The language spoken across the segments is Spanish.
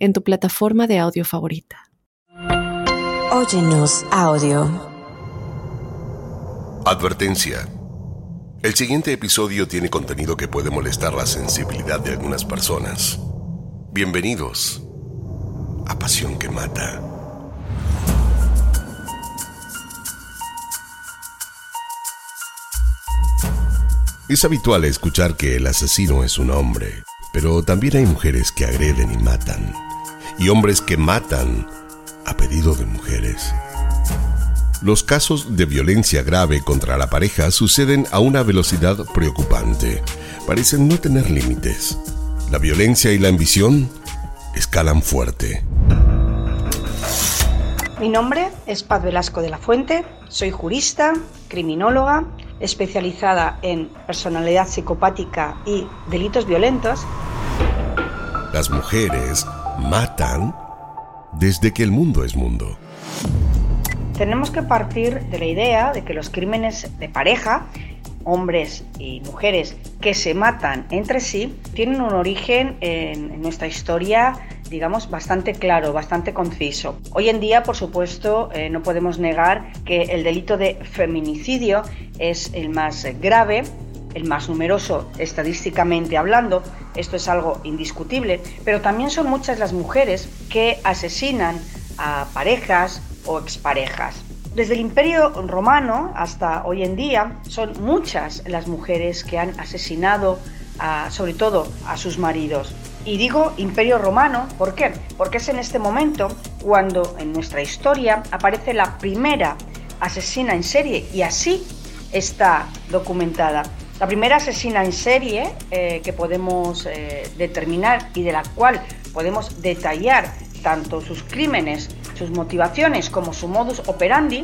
en tu plataforma de audio favorita. Óyenos audio. Advertencia. El siguiente episodio tiene contenido que puede molestar la sensibilidad de algunas personas. Bienvenidos a Pasión que Mata. Es habitual escuchar que el asesino es un hombre, pero también hay mujeres que agreden y matan y hombres que matan a pedido de mujeres. Los casos de violencia grave contra la pareja suceden a una velocidad preocupante. Parecen no tener límites. La violencia y la ambición escalan fuerte. Mi nombre es Paz Velasco de la Fuente, soy jurista, criminóloga, especializada en personalidad psicopática y delitos violentos. Las mujeres matan desde que el mundo es mundo. Tenemos que partir de la idea de que los crímenes de pareja, hombres y mujeres que se matan entre sí, tienen un origen en, nuestra historia digamos, bastante claro, bastante conciso. Hoy en día, por supuesto, eh, no podemos negar que el delito de feminicidio es el más grave el más numeroso estadísticamente hablando, esto es algo indiscutible, pero también son muchas las mujeres que asesinan a parejas o exparejas. Desde el Imperio Romano hasta hoy en día son muchas las mujeres que han asesinado sobre todo a sus maridos. Y digo Imperio Romano, ¿por qué? Porque es en este momento cuando en nuestra historia aparece la primera asesina en serie y así está documentada. La primera asesina en serie eh, que podemos eh, determinar y de la cual podemos detallar tanto sus crímenes, sus motivaciones como su modus operandi,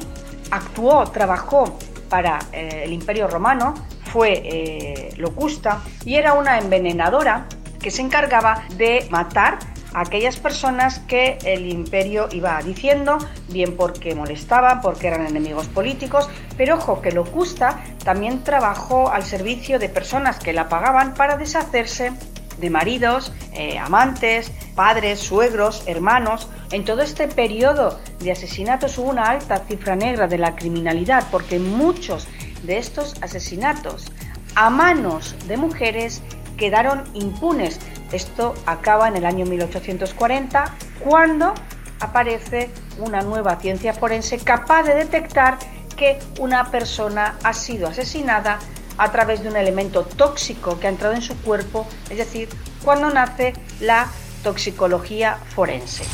actuó, trabajó para eh, el Imperio Romano, fue Locusta y era una envenenadora que se encargaba de matar aquellas personas que el imperio iba diciendo, bien porque molestaban, porque eran enemigos políticos, pero ojo que Locusta también trabajó al servicio de personas que la pagaban para deshacerse de maridos, eh, amantes, padres, suegros, hermanos. En todo este periodo de asesinatos hubo una alta cifra negra de la criminalidad porque muchos de estos asesinatos a manos de mujeres quedaron impunes esto acaba en el año 1840 cuando aparece una nueva ciencia forense capaz de detectar que una persona ha sido asesinada a través de un elemento tóxico que ha entrado en su cuerpo, es decir, cuando nace la toxicología forense.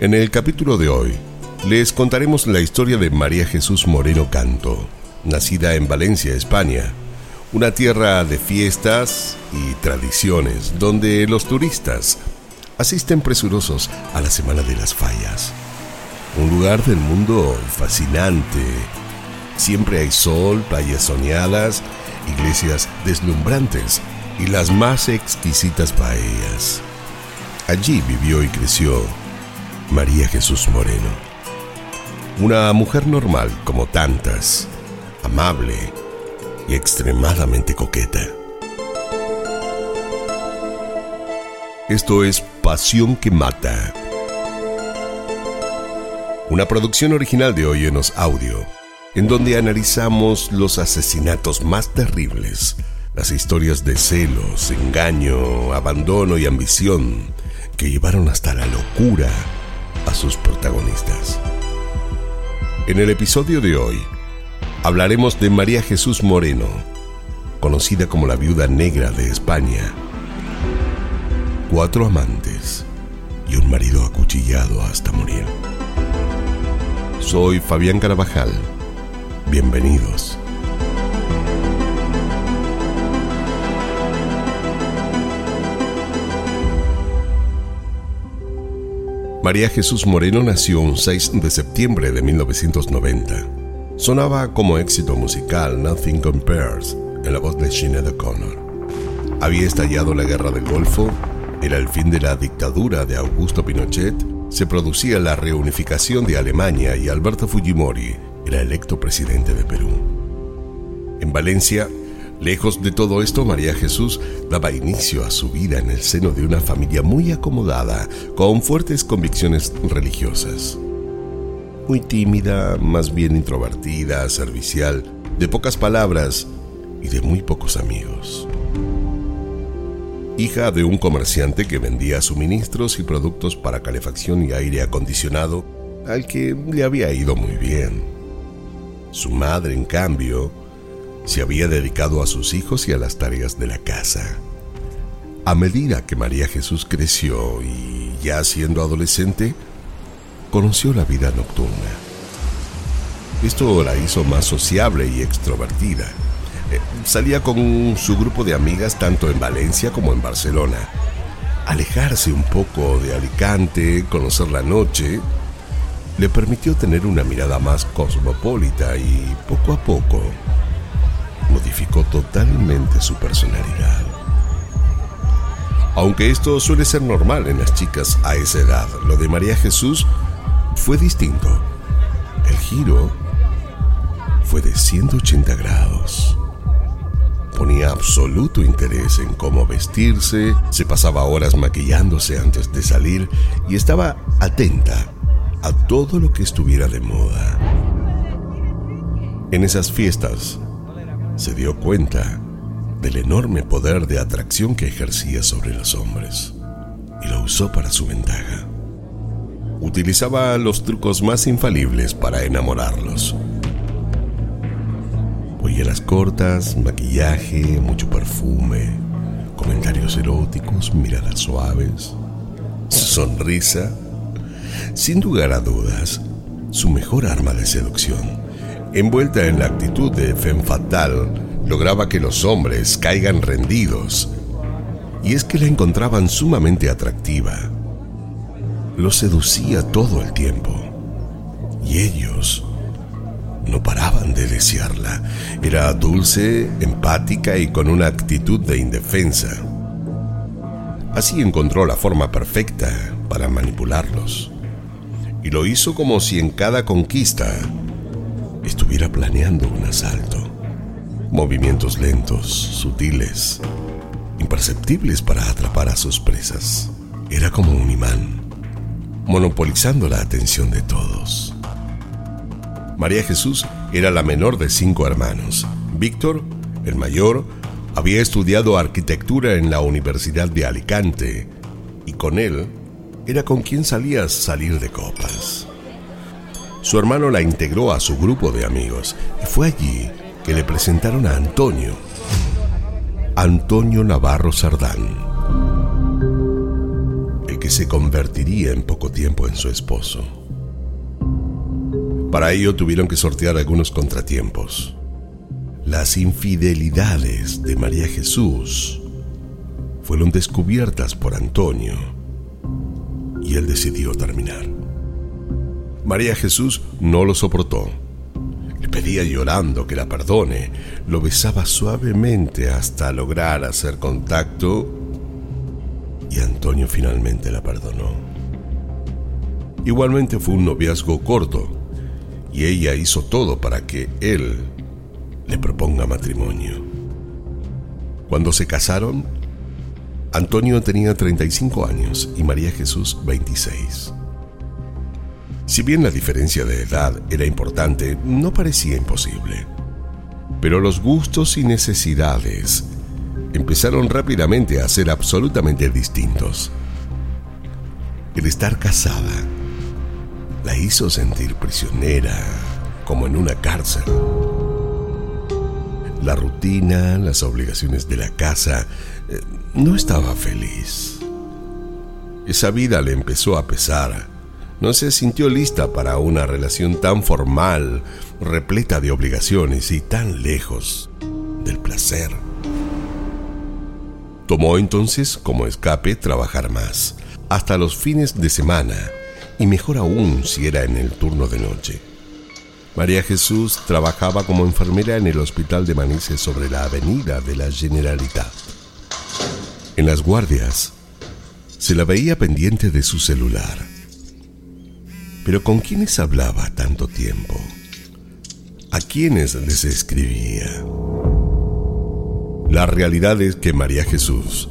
En el capítulo de hoy les contaremos la historia de María Jesús Moreno Canto, nacida en Valencia, España, una tierra de fiestas y tradiciones donde los turistas asisten presurosos a la Semana de las Fallas. Un lugar del mundo fascinante. Siempre hay sol, playas soñadas, iglesias deslumbrantes y las más exquisitas paellas. Allí vivió y creció María Jesús Moreno. Una mujer normal como tantas, amable, extremadamente coqueta. Esto es Pasión que Mata. Una producción original de Oyenos Audio, en donde analizamos los asesinatos más terribles, las historias de celos, engaño, abandono y ambición que llevaron hasta la locura a sus protagonistas. En el episodio de hoy, hablaremos de María Jesús Moreno, conocida como la viuda negra de España. Cuatro amantes y un marido acuchillado hasta morir. Soy Fabián Carabajal. Bienvenidos. María Jesús Moreno nació un 6 de septiembre de 1990. Sonaba como éxito musical Nothing Compares en la voz de Sinead O'Connor. Había estallado la guerra del Golfo, era el fin de la dictadura de Augusto Pinochet, se producía la reunificación de Alemania y Alberto Fujimori era electo presidente de Perú. En Valencia, lejos de todo esto, María Jesús daba inicio a su vida en el seno de una familia muy acomodada, con fuertes convicciones religiosas. Muy tímida, más bien introvertida, servicial, de pocas palabras y de muy pocos amigos. Hija de un comerciante que vendía suministros y productos para calefacción y aire acondicionado, al que le había ido muy bien. Su madre, en cambio, se había dedicado a sus hijos y a las tareas de la casa. A medida que María Jesús creció y ya siendo adolescente, conoció la vida nocturna. Esto la hizo más sociable y extrovertida. Eh, salía con su grupo de amigas tanto en Valencia como en Barcelona. Alejarse un poco de Alicante, conocer la noche, le permitió tener una mirada más cosmopolita y poco a poco modificó totalmente su personalidad. Aunque esto suele ser normal en las chicas a esa edad, lo de María Jesús fue distinto. El giro fue de 180 grados. Ponía absoluto interés en cómo vestirse, se pasaba horas maquillándose antes de salir y estaba atenta a todo lo que estuviera de moda. En esas fiestas se dio cuenta del enorme poder de atracción que ejercía sobre los hombres y lo usó para su ventaja. Utilizaba los trucos más infalibles para enamorarlos. Polleras cortas, maquillaje, mucho perfume, comentarios eróticos, miradas suaves, sonrisa sin lugar a dudas, su mejor arma de seducción. Envuelta en la actitud de femme fatal, lograba que los hombres caigan rendidos. Y es que la encontraban sumamente atractiva. Los seducía todo el tiempo. Y ellos no paraban de desearla. Era dulce, empática y con una actitud de indefensa. Así encontró la forma perfecta para manipularlos y lo hizo como si en cada conquista estuviera planeando un asalto. Movimientos lentos, sutiles, imperceptibles para atrapar a sus presas. Era como un imán, monopolizando la atención de todos. María Jesús era la menor de cinco hermanos. Víctor, el mayor, había estudiado arquitectura en la Universidad de Alicante y con él era con quien salía a salir de copas. Su hermano la integró a su grupo de amigos y fue allí que le presentaron a Antonio, Antonio Navarro Sardán, se convertiría en poco tiempo en su esposo. Para ello tuvieron que sortear algunos contratiempos. Las infidelidades de María Jesús fueron descubiertas por Antonio y él decidió terminar. María Jesús no lo soportó. Le pedía llorando que la perdone, lo besaba suavemente hasta lograr hacer contacto Antonio finalmente la perdonó. Igualmente fue un noviazgo corto y ella hizo todo para que él le proponga matrimonio. Cuando se casaron, Antonio tenía 35 años y María Jesús 26. Si bien la diferencia de edad era importante, no parecía imposible. Pero los gustos y necesidades empezaron rápidamente a ser absolutamente distintos. El estar casada la hizo sentir prisionera, como en una cárcel. La rutina, las obligaciones de la casa, eh, no estaba feliz. Esa vida le empezó a pesar. No se sintió lista para una relación tan formal, repleta de obligaciones y tan lejos del placer. Tomó entonces como escape trabajar más, hasta los fines de semana, y mejor aún si era en el turno de noche. María Jesús trabajaba como enfermera en el hospital de Manises sobre la avenida de la Generalitat. En las guardias se la veía pendiente de su celular. Pero ¿con quiénes hablaba tanto tiempo? ¿A quiénes les escribía? La realidad es que María Jesús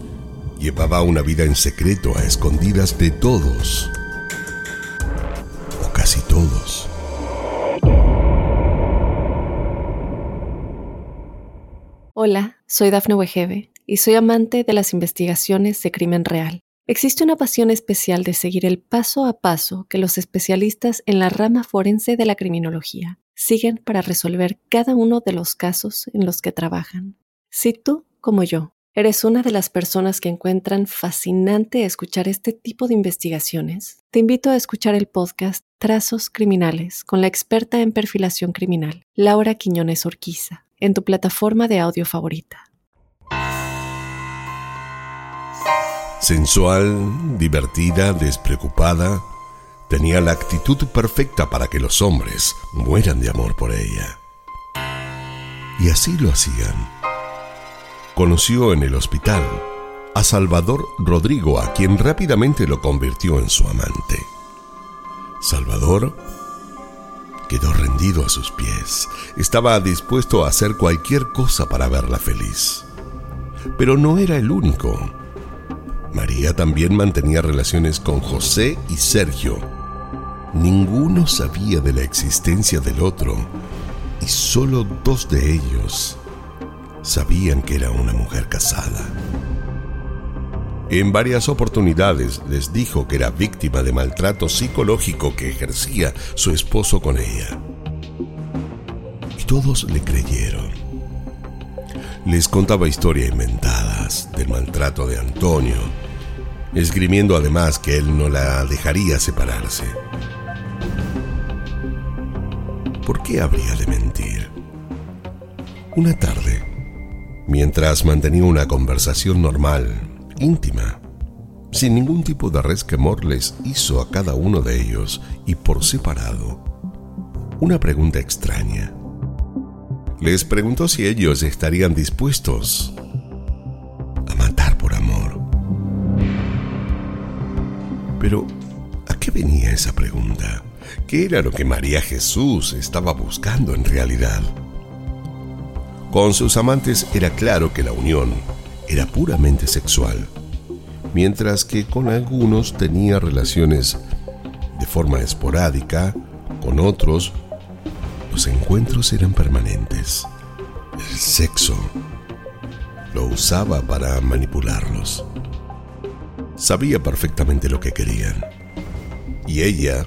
llevaba una vida en secreto a escondidas de todos, o casi todos. Hola, soy Dafne Wegebe y soy amante de las investigaciones de crimen real. Existe una pasión especial de seguir el paso a paso que los especialistas en la rama forense de la criminología siguen para resolver cada uno de los casos en los que trabajan. Si tú, como yo, eres una de las personas que encuentran fascinante escuchar este tipo de investigaciones, te invito a escuchar el podcast Trazos Criminales con la experta en perfilación criminal, Laura Quiñones Orquiza en tu plataforma de audio favorita. Sensual, divertida, despreocupada, tenía la actitud perfecta para que los hombres mueran de amor por ella. Y así lo hacían. Conoció en el hospital a Salvador Rodrigo, a quien rápidamente lo convirtió en su amante. Salvador quedó rendido a sus pies. Estaba dispuesto a hacer cualquier cosa para verla feliz. Pero no era el único. María también mantenía relaciones con José y Sergio. Ninguno sabía de la existencia del otro y solo dos de ellos sabían que era una mujer casada. En varias oportunidades les dijo que era víctima de maltrato psicológico que ejercía su esposo con ella. Y todos le creyeron. Les contaba historias inventadas del maltrato de Antonio, esgrimiendo además que él no la dejaría separarse. ¿Por qué habría de mentir? Una tarde, mientras mantenía una conversación normal íntima, sin ningún tipo de resquemor, les hizo a cada uno de ellos y por separado una pregunta extraña. Les preguntó si ellos estarían dispuestos a matar por amor. Pero, ¿a qué venía esa pregunta? ¿Qué era lo que María Jesús estaba buscando en realidad? Con sus amantes era claro que la unión era puramente sexual, mientras que con algunos tenía relaciones de forma esporádica, con otros los encuentros eran permanentes. El sexo lo usaba para manipularlos. Sabía perfectamente lo que querían. Y ella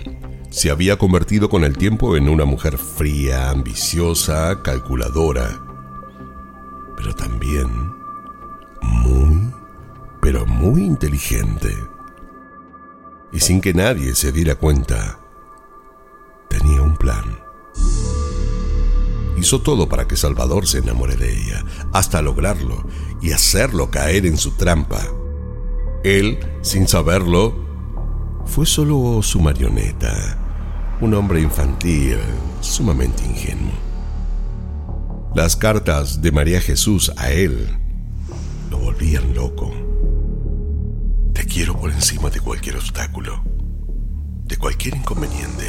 se había convertido con el tiempo en una mujer fría, ambiciosa, calculadora, pero también muy, pero muy inteligente. Y sin que nadie se diera cuenta, tenía un plan. Hizo todo para que Salvador se enamore de ella, hasta lograrlo y hacerlo caer en su trampa. Él, sin saberlo, fue solo su marioneta, un hombre infantil, sumamente ingenuo. Las cartas de María Jesús a él lo volvían loco. Te quiero por encima de cualquier obstáculo, de cualquier inconveniente.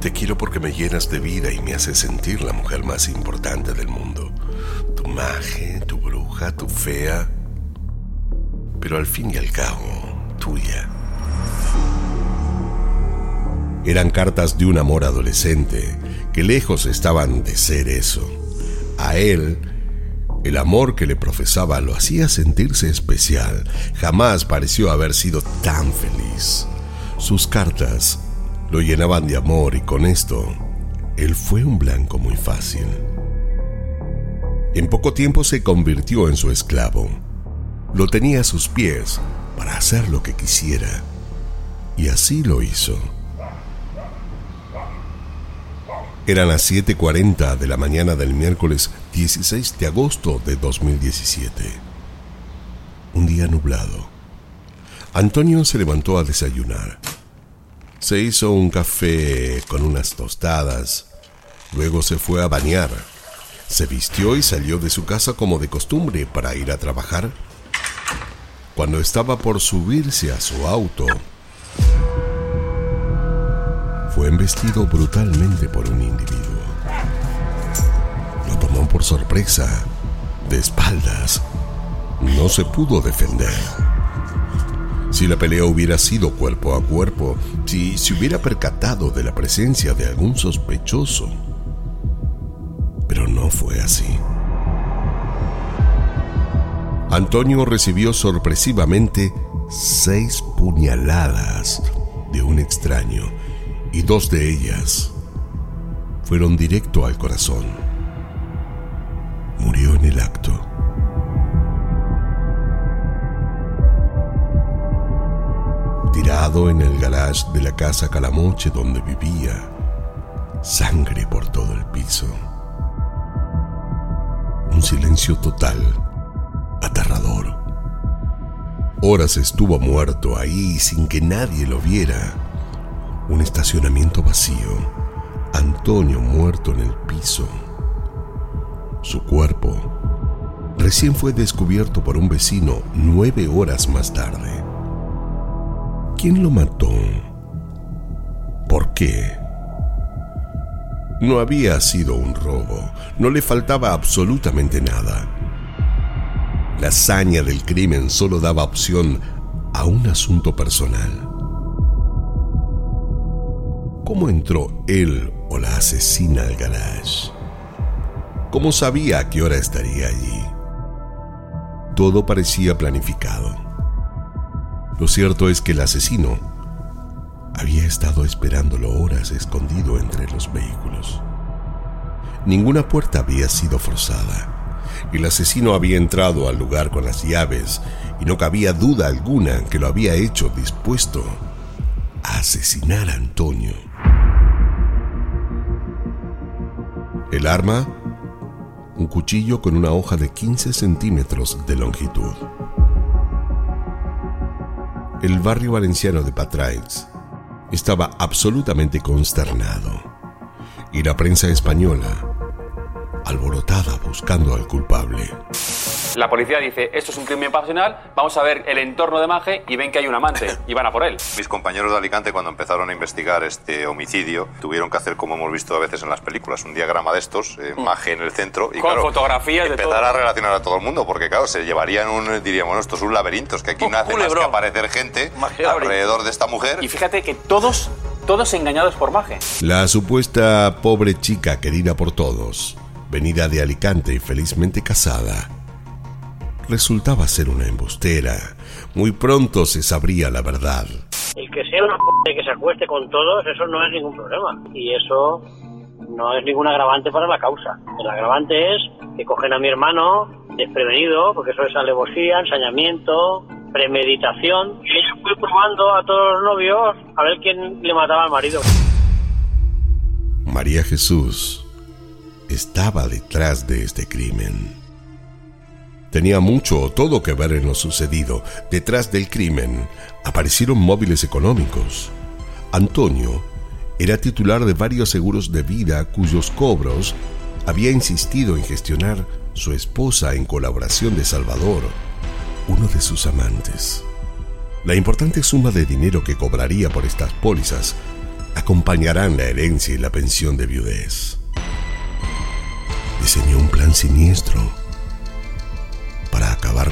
Te quiero porque me llenas de vida y me haces sentir la mujer más importante del mundo. Tu maje, tu bruja, tu fea, pero al fin y al cabo, tuya. Eran cartas de un amor adolescente que lejos estaban de ser eso. A él el amor que le profesaba lo hacía sentirse especial. Jamás pareció haber sido tan feliz. Sus cartas lo llenaban de amor y con esto, él fue un blanco muy fácil. En poco tiempo se convirtió en su esclavo. Lo tenía a sus pies para hacer lo que quisiera. Y así lo hizo. Eran las 7.40 de la mañana del miércoles 16 de agosto de 2017. Un día nublado. Antonio se levantó a desayunar. Se hizo un café con unas tostadas. Luego se fue a bañar. Se vistió y salió de su casa como de costumbre para ir a trabajar. Cuando estaba por subirse a su auto, fue embestido brutalmente por un individuo. Lo tomó por sorpresa, de espaldas. No se pudo defender. Si la pelea hubiera sido cuerpo a cuerpo, si se hubiera percatado de la presencia de algún sospechoso, pero no fue así. Antonio recibió sorpresivamente seis puñaladas de un extraño y dos de ellas fueron directo al corazón. Murió en el acto. Tirado en el garage de la casa Calamoche donde vivía, sangre por todo el piso un silencio total, aterrador. Horas estuvo muerto ahí sin que nadie lo viera. Un estacionamiento vacío. Antonio muerto en el piso. Su cuerpo recién fue descubierto por un vecino nueve horas más tarde. ¿Quién lo mató? ¿Por qué? No había sido un robo, no le faltaba absolutamente nada. La hazaña del crimen solo daba opción a un asunto personal. ¿Cómo entró él o la asesina al garage? ¿Cómo sabía a qué hora estaría allí? Todo parecía planificado. Lo cierto es que el asesino había estado esperándolo horas escondido entre los vehículos. Ninguna puerta había sido forzada. El asesino había entrado al lugar con las llaves y no cabía duda alguna que lo había hecho dispuesto a asesinar a Antonio. El arma, un cuchillo con una hoja de 15 centímetros de longitud. El barrio valenciano de Patraix estaba absolutamente consternado. Y la prensa española, alborotada buscando al culpable. La policía dice, esto es un crimen pasional, vamos a ver el entorno de Maje y ven que hay un amante y van a por él. Mis compañeros de Alicante cuando empezaron a investigar este homicidio tuvieron que hacer como hemos visto a veces en las películas, un diagrama de estos, eh, mm. Maje en el centro y Con fotografías empezar a relacionar a todo el mundo porque claro, se llevarían un, diríamos, bueno, esto es un laberinto, es que aquí no hace más que aparecer gente alrededor de esta mujer. Y fíjate que todos, todos engañados por Maje. La supuesta pobre chica querida por todos, venida de Alicante y felizmente casada, resultaba ser una embustera. Muy pronto se sabría la verdad. El que sea una p que se acueste con todos, eso no es ningún problema. Y eso no es ningún agravante para la causa. El agravante es que cogen a mi hermano desprevenido, porque eso es alevosía, ensañamiento, premeditación. Y ella fue probando a todos los novios a ver quién le mataba al marido. María Jesús estaba detrás de este crimen. Tenía mucho o todo que ver en lo sucedido. Detrás del crimen aparecieron móviles económicos. Antonio era titular de varios seguros de vida cuyos cobros había insistido en gestionar su esposa en colaboración de Salvador, uno de sus amantes. La importante suma de dinero que cobraría por estas pólizas acompañarán la herencia y la pensión de viudez. Diseñó un plan siniestro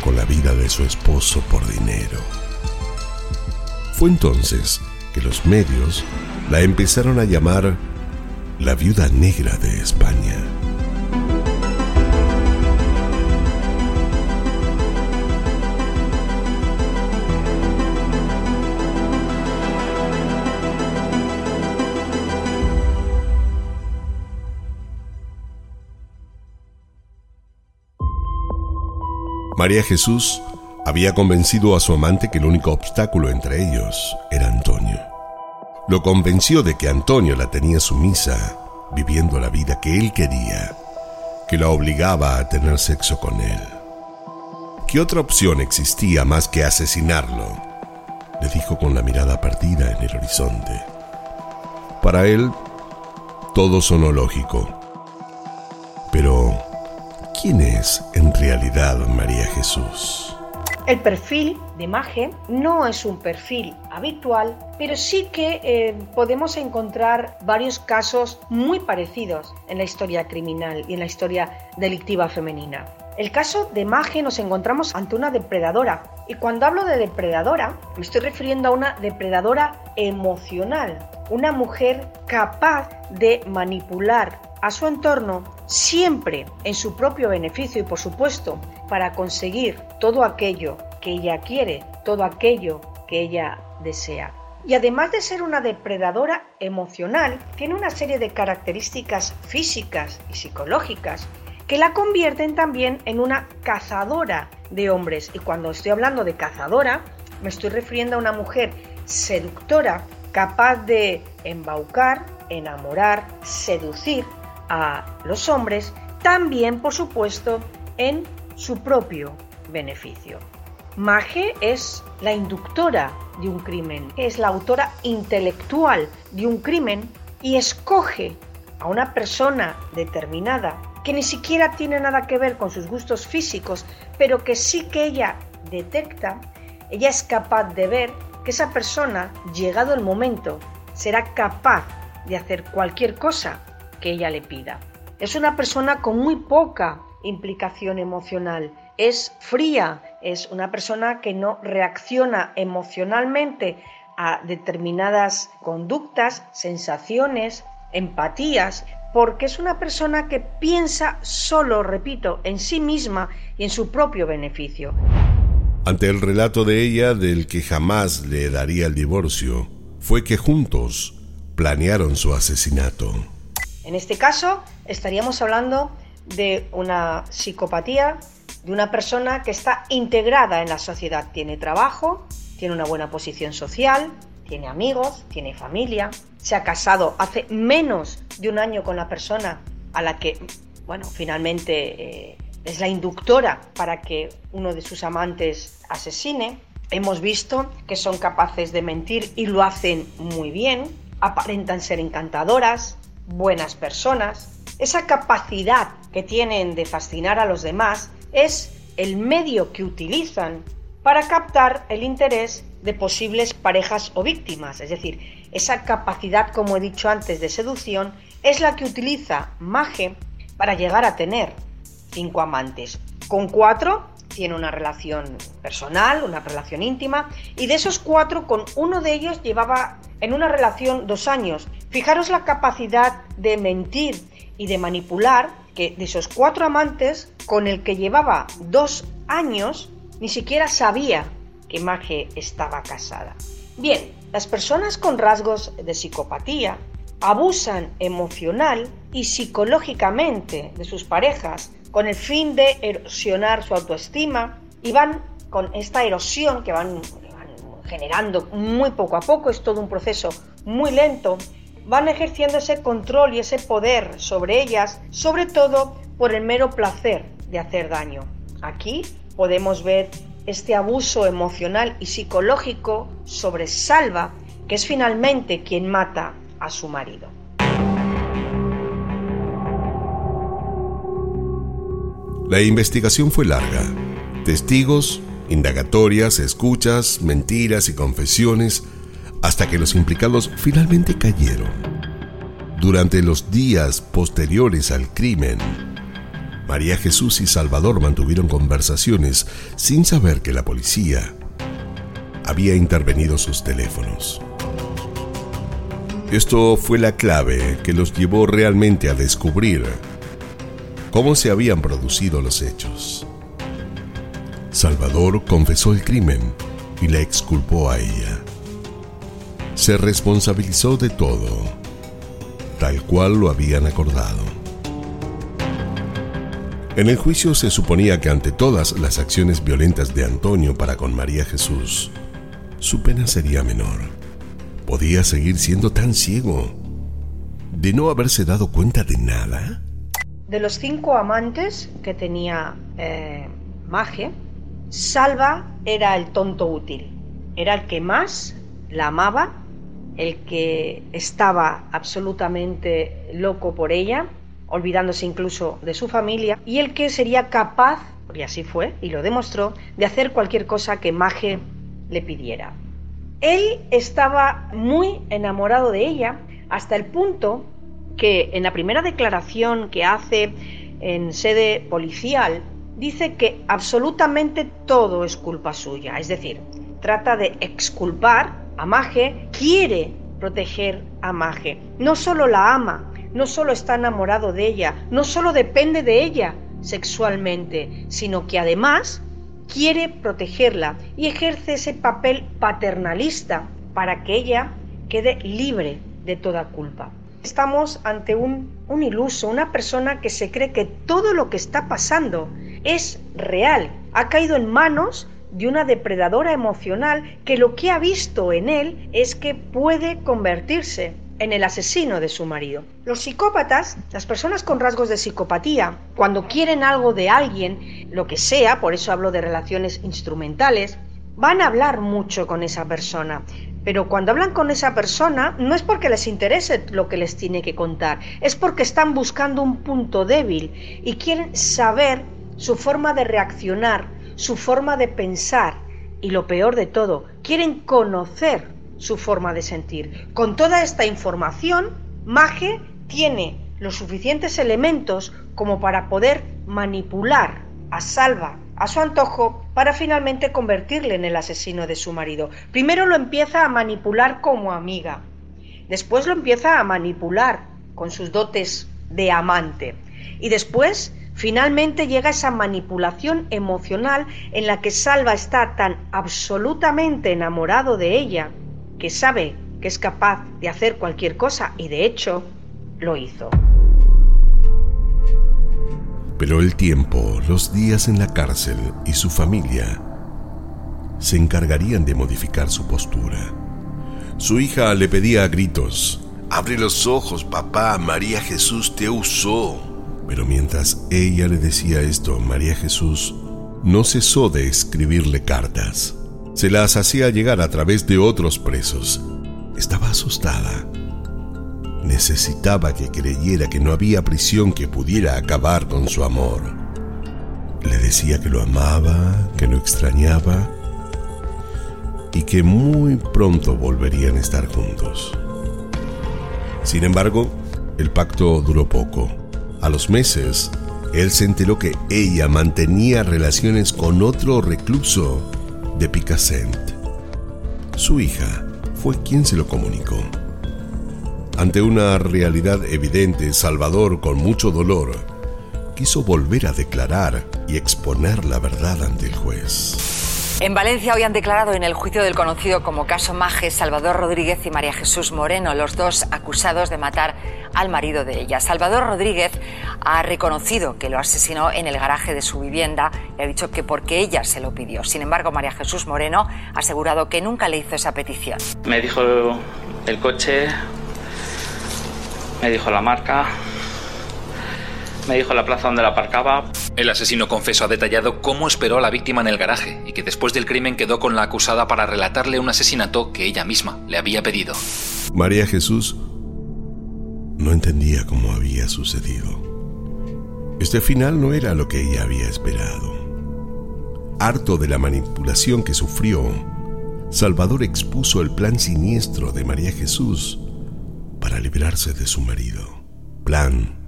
con la vida de su esposo por dinero. Fue entonces que los medios la empezaron a llamar la viuda negra de España. María Jesús había convencido a su amante que el único obstáculo entre ellos era Antonio. Lo convenció de que Antonio la tenía sumisa, viviendo la vida que él quería, que la obligaba a tener sexo con él. ¿Qué otra opción existía más que asesinarlo? Le dijo con la mirada perdida en el horizonte. Para él, todo sonó lógico. Pero, ¿quién es en realidad María Jesús? El perfil de Maje no es un perfil habitual, pero sí que eh, podemos encontrar varios casos muy parecidos en la historia criminal y en la historia delictiva femenina. El caso de Maje nos encontramos ante una depredadora y cuando hablo de depredadora me estoy refiriendo a una depredadora emocional, una mujer capaz de manipular a su entorno siempre en su propio beneficio y por supuesto para conseguir todo aquello que ella quiere, todo aquello que ella desea. Y además de ser una depredadora emocional, tiene una serie de características físicas y psicológicas que la convierten también en una cazadora de hombres. Y cuando estoy hablando de cazadora, me estoy refiriendo a una mujer seductora, capaz de embaucar, enamorar, seducir a los hombres, también, por supuesto, en su propio beneficio. Mage es la inductora de un crimen, es la autora intelectual de un crimen y escoge a una persona determinada que ni siquiera tiene nada que ver con sus gustos físicos, pero que sí que ella detecta, ella es capaz de ver que esa persona, llegado el momento, será capaz de hacer cualquier cosa que ella le pida. Es una persona con muy poca implicación emocional, es fría, es una persona que no reacciona emocionalmente a determinadas conductas, sensaciones, empatías, porque es una persona que piensa solo, repito, en sí misma y en su propio beneficio. Ante el relato de ella del que jamás le daría el divorcio, fue que juntos planearon su asesinato. En este caso, estaríamos hablando de una psicopatía, de una persona que está integrada en la sociedad. Tiene trabajo, tiene una buena posición social, tiene amigos, tiene familia, se ha casado hace menos de un año con la persona a la que, bueno, finalmente eh, es la inductora para que uno de sus amantes asesine. Hemos visto que son capaces de mentir y lo hacen muy bien, aparentan ser encantadoras, buenas personas. Esa capacidad que tienen de fascinar a los demás es el medio que utilizan para captar el interés de posibles parejas o víctimas. Es decir, esa capacidad, como he dicho antes, de seducción es la que utiliza Mage para llegar a tener cinco amantes. Con cuatro tiene una relación personal, una relación íntima, y de esos cuatro, con uno de ellos llevaba en una relación dos años. Fijaros la capacidad de mentir y de manipular que de esos cuatro amantes, con el que llevaba dos años, ni siquiera sabía que Mage estaba casada. Bien, las personas con rasgos de psicopatía abusan emocional y psicológicamente de sus parejas con el fin de erosionar su autoestima y van con esta erosión que van, generando muy poco a poco, es todo un proceso muy lento, van ejerciendo ese control y ese poder sobre ellas, sobre todo por el mero placer de hacer daño. Aquí podemos ver este abuso emocional y psicológico sobre Salva, que es finalmente quien mata a su marido. La investigación fue larga. Testigos, indagatorias, escuchas, mentiras y confesiones, hasta que los implicados finalmente cayeron. Durante los días posteriores al crimen, María Jesús y Salvador mantuvieron conversaciones sin saber que la policía había intervenido sus teléfonos. Esto fue la clave que los llevó realmente a descubrir cómo se habían producido los hechos. Salvador confesó el crimen y la exculpó a ella. Se responsabilizó de todo, tal cual lo habían acordado. En el juicio se suponía que ante todas las acciones violentas de Antonio para con María Jesús, su pena sería menor. ¿Podía seguir siendo tan ciego de no haberse dado cuenta de nada? De los cinco amantes que tenía eh, Maje, Salva era el tonto útil. Era el que más la amaba, el que estaba absolutamente loco por ella, olvidándose incluso de su familia, y el que sería capaz, y así fue, y lo demostró, de hacer cualquier cosa que Maje le pidiera. Él estaba muy enamorado de ella hasta el punto que en la primera declaración que hace en sede policial dice que absolutamente todo es culpa suya, es decir, trata de exculpar a Maje, quiere proteger a Maje, no solo la ama, no solo está enamorado de ella, no solo depende de ella sexualmente, sino que además quiere protegerla y ejerce ese papel paternalista para que ella quede libre de toda culpa. Estamos ante un, un, iluso, una persona que se cree que todo lo que está pasando es real. Ha caído en manos de una depredadora emocional que lo que ha visto en él es que puede convertirse en el asesino de su marido. Los psicópatas, las personas con rasgos de psicopatía, cuando quieren algo de alguien, lo que sea, por eso hablo de relaciones instrumentales, van a hablar mucho con esa persona. Pero cuando hablan con esa persona no es porque les interese lo que les tiene que contar, es porque están buscando un punto débil y quieren saber su forma de reaccionar, su forma de pensar y lo peor de todo, quieren conocer su forma de sentir. Con toda esta información, Mage tiene los suficientes elementos como para poder manipular a Salva a su antojo para finalmente convertirle en el asesino de su marido. Primero lo empieza a manipular como amiga, después lo empieza a manipular con sus dotes de amante y después finalmente llega esa manipulación emocional en la que Salva está tan absolutamente enamorado de ella que sabe que es capaz de hacer cualquier cosa y de hecho lo hizo. Pero el tiempo, los días en la cárcel y su familia se encargarían de modificar su postura. Su hija le pedía a gritos, Abre los ojos, papá, María Jesús te usó. Pero mientras ella le decía esto, María Jesús no cesó de escribirle cartas se las hacía llegar a través de otros presos. Estaba asustada. Necesitaba que creyera que no había prisión que pudiera acabar con su amor. Le decía que lo amaba, que lo extrañaba y que muy pronto volverían a estar juntos. Sin embargo, el pacto duró poco. A los meses, él se enteró que ella mantenía relaciones con otro recluso de Picassent. Su hija fue quien se lo comunicó. Ante una realidad evidente, Salvador, con mucho dolor, quiso volver a declarar y exponer la verdad ante el juez. En Valencia hoy han declarado en el juicio del conocido como caso Maje Salvador Rodríguez y María Jesús Moreno, los dos acusados de matar al marido de ella. Salvador Rodríguez ha reconocido que lo asesinó en el garaje de su vivienda y ha dicho que porque ella se lo pidió. Sin embargo, María Jesús Moreno ha asegurado que nunca le hizo esa petición. Me dijo el coche, me dijo la marca, me dijo la plaza donde la aparcaba. El asesino confeso ha detallado cómo esperó a la víctima en el garaje y que después del crimen quedó con la acusada para relatarle un asesinato que ella misma le había pedido. María Jesús no entendía cómo había sucedido. Este final no era lo que ella había esperado. Harto de la manipulación que sufrió, Salvador expuso el plan siniestro de María Jesús para librarse de su marido. Plan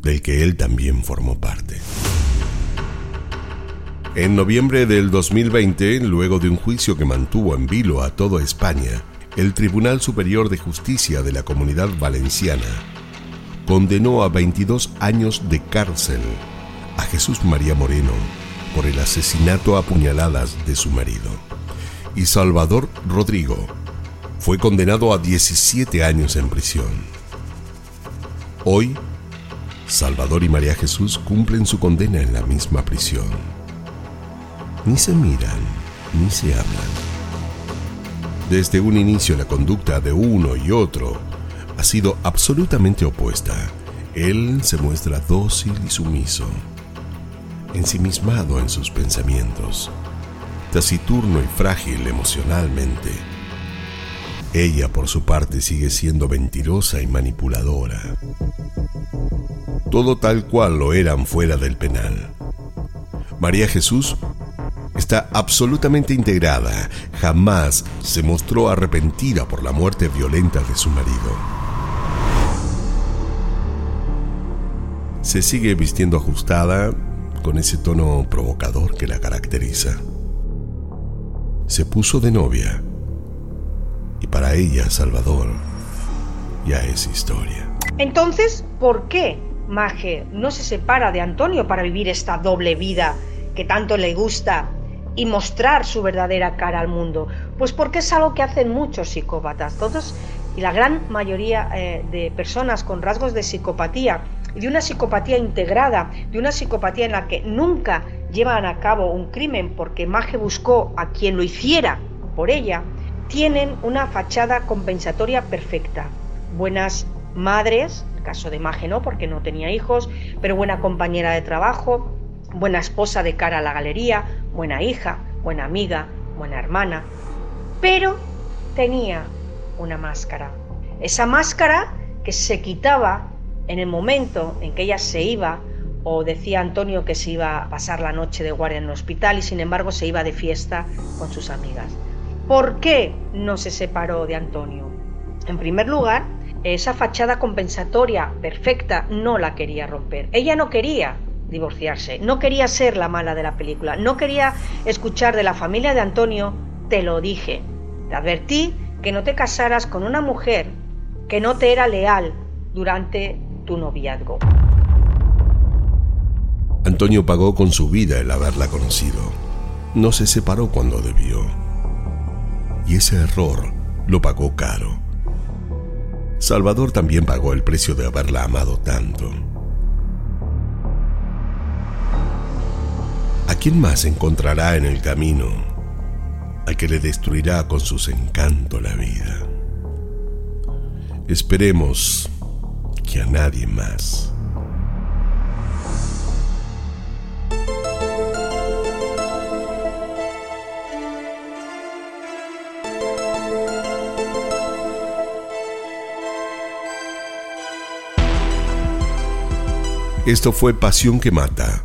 del que él también formó parte. En noviembre del 2020, luego de un juicio que mantuvo en vilo a toda España, el Tribunal Superior de Justicia de la Comunidad Valenciana condenó a 22 años de cárcel a Jesús María Moreno por el asesinato a puñaladas de su marido. Y Salvador Rodrigo fue condenado a 17 años en prisión. Hoy, Salvador y María Jesús cumplen su condena en la misma prisión. Ni se miran, ni se hablan desde un inicio la conducta de uno y otro ha sido absolutamente opuesta. Él se muestra dócil y sumiso, ensimismado en sus pensamientos, taciturno y frágil emocionalmente. Ella, por su parte, sigue siendo mentirosa y manipuladora. Todo tal cual lo eran fuera del penal. María Jesús está absolutamente integrada. Jamás se mostró arrepentida por la muerte violenta de su marido. Se sigue vistiendo ajustada con ese tono provocador que la caracteriza. Se puso de novia y para ella Salvador ya es historia. Entonces, ¿por qué Maje no se separa de Antonio para vivir esta doble vida que tanto le gusta y mostrar su verdadera cara al mundo? Pues porque es algo que hacen muchos psicópatas, todos y la gran mayoría eh, de personas con rasgos de psicopatía de una psicopatía integrada, de una psicopatía en la que nunca llevan a cabo un crimen porque Maje buscó a quien lo hiciera por ella, tienen una fachada compensatoria perfecta. Buenas madres, en el caso de Maje no, porque no tenía hijos, pero buena compañera de trabajo, buena esposa de cara a la galería, buena hija, buena amiga, buena hermana, pero tenía una máscara. Esa máscara que se quitaba en el momento en que ella se iba, o decía Antonio que se iba a pasar la noche de guardia en el hospital y sin embargo se iba de fiesta con sus amigas. ¿Por qué no se separó de Antonio? En primer lugar, esa fachada compensatoria perfecta no la quería romper. Ella no quería divorciarse, no quería ser la mala de la película, no quería escuchar de la familia de Antonio, te lo dije, te advertí que no te casaras con una mujer que no te era leal durante tu noviazgo. Antonio pagó con su vida el haberla conocido. No se separó cuando debió. Y ese error lo pagó caro. Salvador también pagó el precio de haberla amado tanto. ¿A quién más encontrará en el camino? Al que le destruirá con sus encantos la vida. Esperemos que a nadie más. Esto fue Pasión que Mata,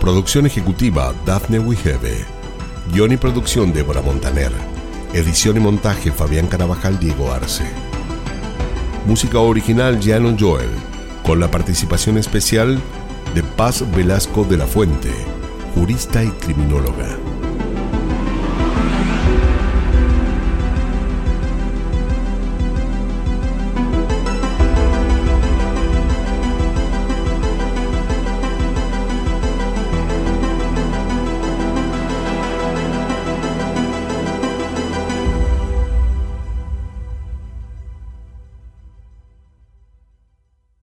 Producción ejecutiva Daphne Wigebe. Guión y producción Débora Montaner. Edición y montaje Fabián Carabajal Diego Arce. Música original Janon Joel. Con la participación especial de Paz Velasco de la Fuente, jurista y criminóloga.